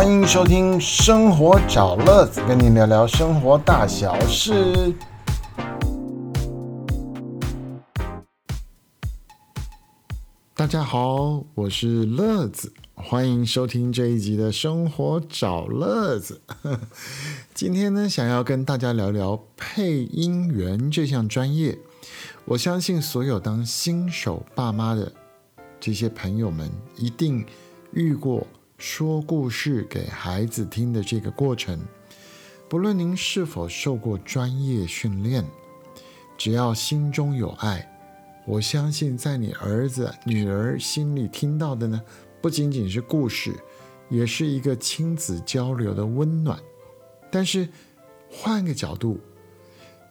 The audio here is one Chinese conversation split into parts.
欢迎收听《生活找乐子》，跟您聊聊生活大小事。大家好，我是乐子，欢迎收听这一集的《生活找乐子》。今天呢，想要跟大家聊聊配音员这项专业。我相信所有当新手爸妈的这些朋友们，一定遇过说故事给孩子听的这个过程。不论您是否受过专业训练，只要心中有爱。我相信，在你儿子、女儿心里听到的呢，不仅仅是故事，也是一个亲子交流的温暖。但是，换个角度，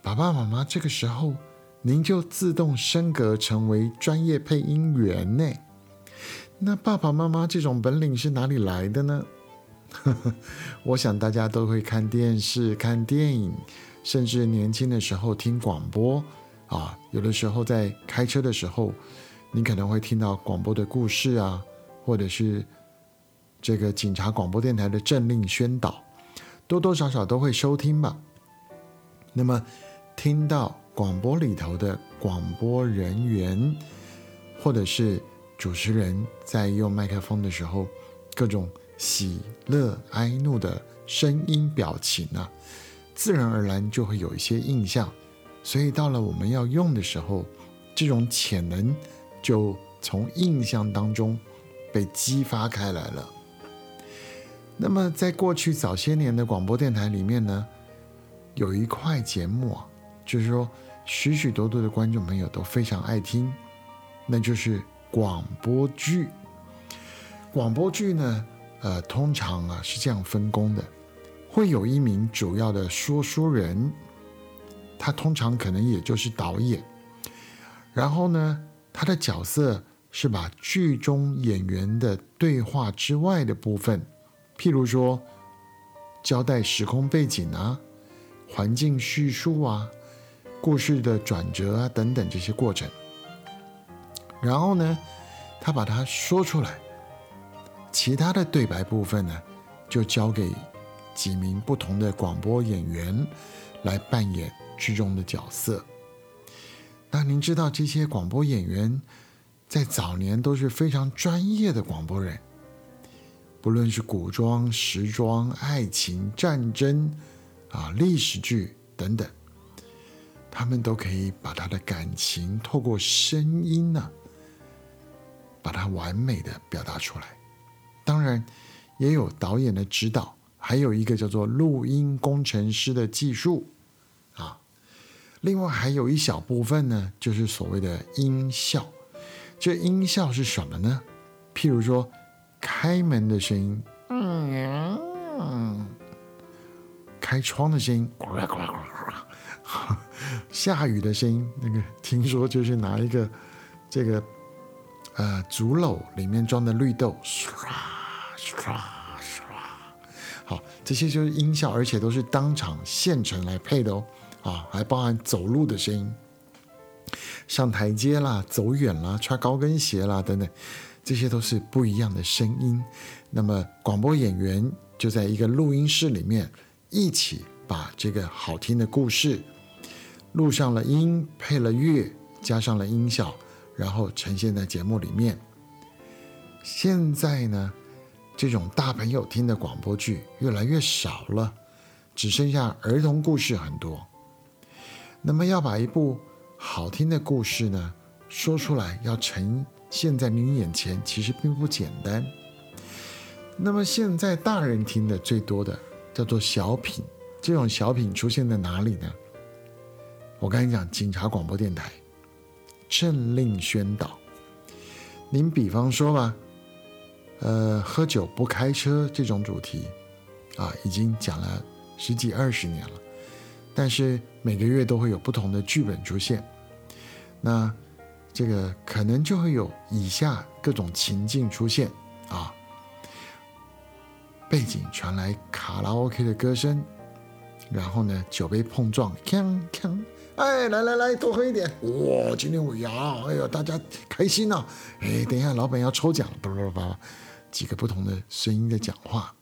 爸爸妈妈这个时候，您就自动升格成为专业配音员呢？那爸爸妈妈这种本领是哪里来的呢？我想大家都会看电视、看电影，甚至年轻的时候听广播。啊，有的时候在开车的时候，你可能会听到广播的故事啊，或者是这个警察广播电台的政令宣导，多多少少都会收听吧。那么，听到广播里头的广播人员或者是主持人在用麦克风的时候，各种喜乐哀怒的声音表情啊，自然而然就会有一些印象。所以到了我们要用的时候，这种潜能就从印象当中被激发开来了。那么在过去早些年的广播电台里面呢，有一块节目啊，就是说许许多多的观众朋友都非常爱听，那就是广播剧。广播剧呢，呃，通常啊是这样分工的，会有一名主要的说书人。他通常可能也就是导演，然后呢，他的角色是把剧中演员的对话之外的部分，譬如说交代时空背景啊、环境叙述啊、故事的转折啊等等这些过程，然后呢，他把它说出来，其他的对白部分呢，就交给几名不同的广播演员来扮演。剧中的角色，那您知道这些广播演员在早年都是非常专业的广播人，不论是古装、时装、爱情、战争啊、历史剧等等，他们都可以把他的感情透过声音呢，把它完美的表达出来。当然，也有导演的指导，还有一个叫做录音工程师的技术。啊另外还有一小部分呢，就是所谓的音效。这音效是什么呢？譬如说，开门的声音，嗯，开窗的声音，下雨的声音，那个听说就是拿一个这个呃竹篓里面装的绿豆，唰唰唰，好，这些就是音效，而且都是当场现成来配的哦。啊，还包含走路的声音，上台阶啦、走远啦、穿高跟鞋啦等等，这些都是不一样的声音。那么广播演员就在一个录音室里面，一起把这个好听的故事录上了音，配了乐，加上了音效，然后呈现在节目里面。现在呢，这种大朋友听的广播剧越来越少了，只剩下儿童故事很多。那么要把一部好听的故事呢说出来，要呈现在您眼前，其实并不简单。那么现在大人听的最多的叫做小品，这种小品出现在哪里呢？我跟你讲，警察广播电台政令宣导。您比方说吧，呃，喝酒不开车这种主题啊，已经讲了十几二十年了。但是每个月都会有不同的剧本出现，那这个可能就会有以下各种情境出现啊，背景传来卡拉 OK 的歌声，然后呢酒杯碰撞，锵锵，哎来来来多喝一点，哇今天尾牙，哎呦大家开心呐，哎等一下老板要抽奖了，叭叭叭，几个不同的声音在讲话，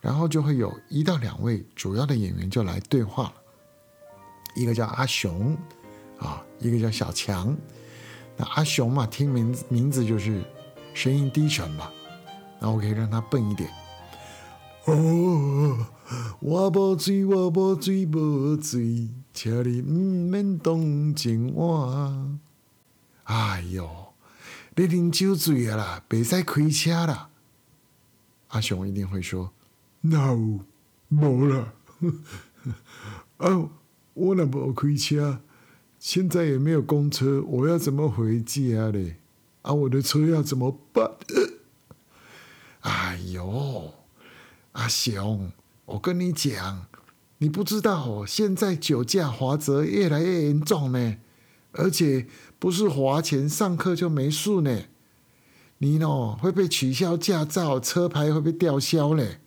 然后就会有一到两位主要的演员就来对话了，一个叫阿雄，啊，一个叫小强。那阿雄嘛，听名字名字就是声音低沉吧，那我可以让他笨一点。哦，我无醉，我无醉，无醉，请你唔免动情我。哎哟，你啉酒醉啊啦，别使开车啦。阿雄一定会说：“No，无啦。啊，我那无开车，现在也没有公车，我要怎么回家嘞？啊，我的车要怎么办？”哎呦！阿雄，我跟你讲，你不知道哦，现在酒驾罚则越来越严重呢，而且不是罚钱上课就没事呢，你喏会被取消驾照，车牌会被吊销嘞。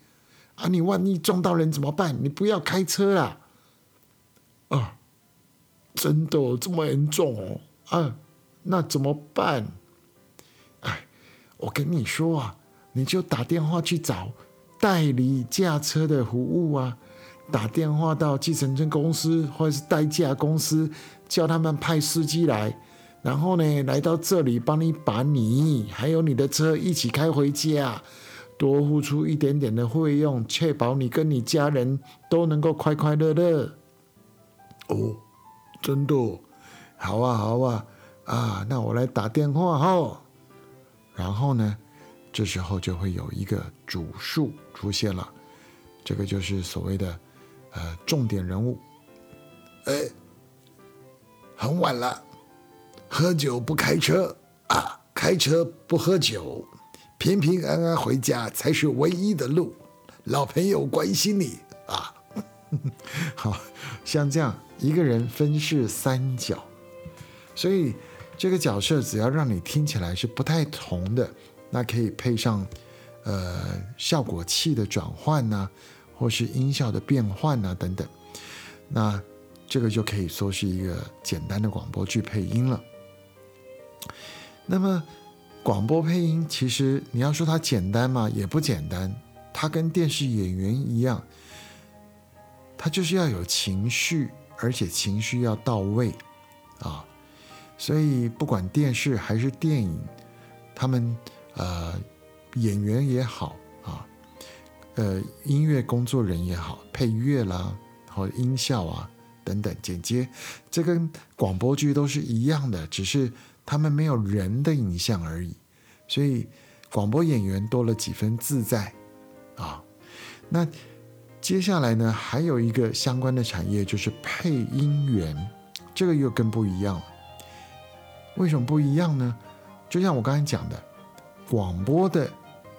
啊，你万一撞到人怎么办？你不要开车啦！啊，真的这么严重哦？啊，那怎么办？哎，我跟你说啊，你就打电话去找。代理驾车的服务啊，打电话到计程车公司或者是代驾公司，叫他们派司机来，然后呢来到这里帮你把你还有你的车一起开回家，多付出一点点的费用，确保你跟你家人都能够快快乐乐。哦，真的，好啊好啊，啊，那我来打电话哈，然后呢？这时候就会有一个主数出现了，这个就是所谓的呃重点人物。哎，很晚了，喝酒不开车啊，开车不喝酒，平平安安回家才是唯一的路。老朋友关心你啊，好像这样一个人分饰三角，所以这个角色只要让你听起来是不太同的。那可以配上，呃，效果器的转换呢，或是音效的变换呢，等等。那这个就可以说是一个简单的广播剧配音了。那么，广播配音其实你要说它简单嘛，也不简单。它跟电视演员一样，它就是要有情绪，而且情绪要到位啊。所以，不管电视还是电影，他们。呃，演员也好啊，呃，音乐工作人也好，配乐啦，或音效啊等等剪接，这跟广播剧都是一样的，只是他们没有人的影像而已。所以广播演员多了几分自在啊。那接下来呢，还有一个相关的产业就是配音员，这个又更不一样了。为什么不一样呢？就像我刚才讲的。广播的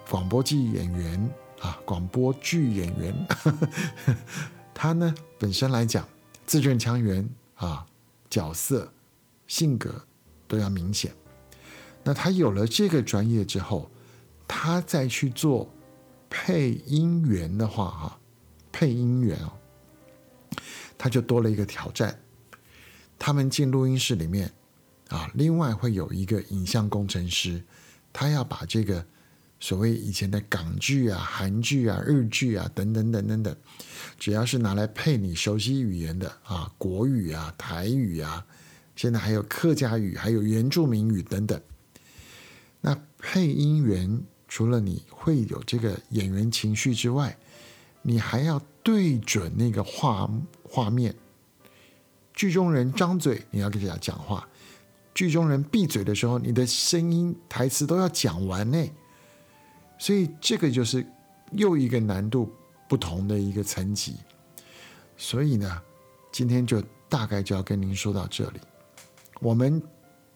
广播剧演员啊，广播剧演员，他呢本身来讲，字正腔圆啊，角色性格都要明显。那他有了这个专业之后，他再去做配音员的话，哈，配音员哦，他就多了一个挑战。他们进录音室里面啊，另外会有一个影像工程师。他要把这个所谓以前的港剧啊、韩剧啊、日剧啊等等等等等，只要是拿来配你熟悉语言的啊，国语啊、台语啊，现在还有客家语、还有原住民语等等。那配音员除了你会有这个演员情绪之外，你还要对准那个画画面，剧中人张嘴，你要跟他讲话。剧中人闭嘴的时候，你的声音台词都要讲完呢，所以这个就是又一个难度不同的一个层级。所以呢，今天就大概就要跟您说到这里。我们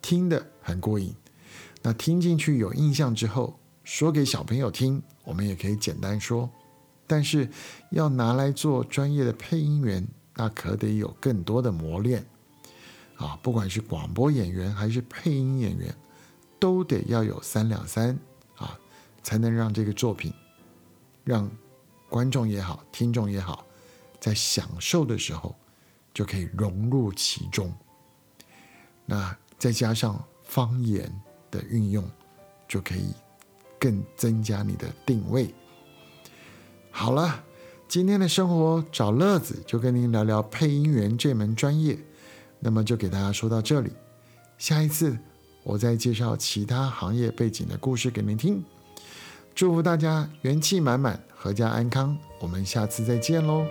听的很过瘾，那听进去有印象之后，说给小朋友听，我们也可以简单说。但是要拿来做专业的配音员，那可得有更多的磨练。啊，不管是广播演员还是配音演员，都得要有三两三，才能让这个作品让观众也好听众也好在享受的时候就可以融入其中那再加上方言的运用就可以更增加你的定位。好了今天的生活找乐子就跟您聊聊配音员这门专业那么就给大家说到这里。下一次我再介绍其他行业背景的故事给您听。祝福大家元气满满阖家安康我们下次再见喽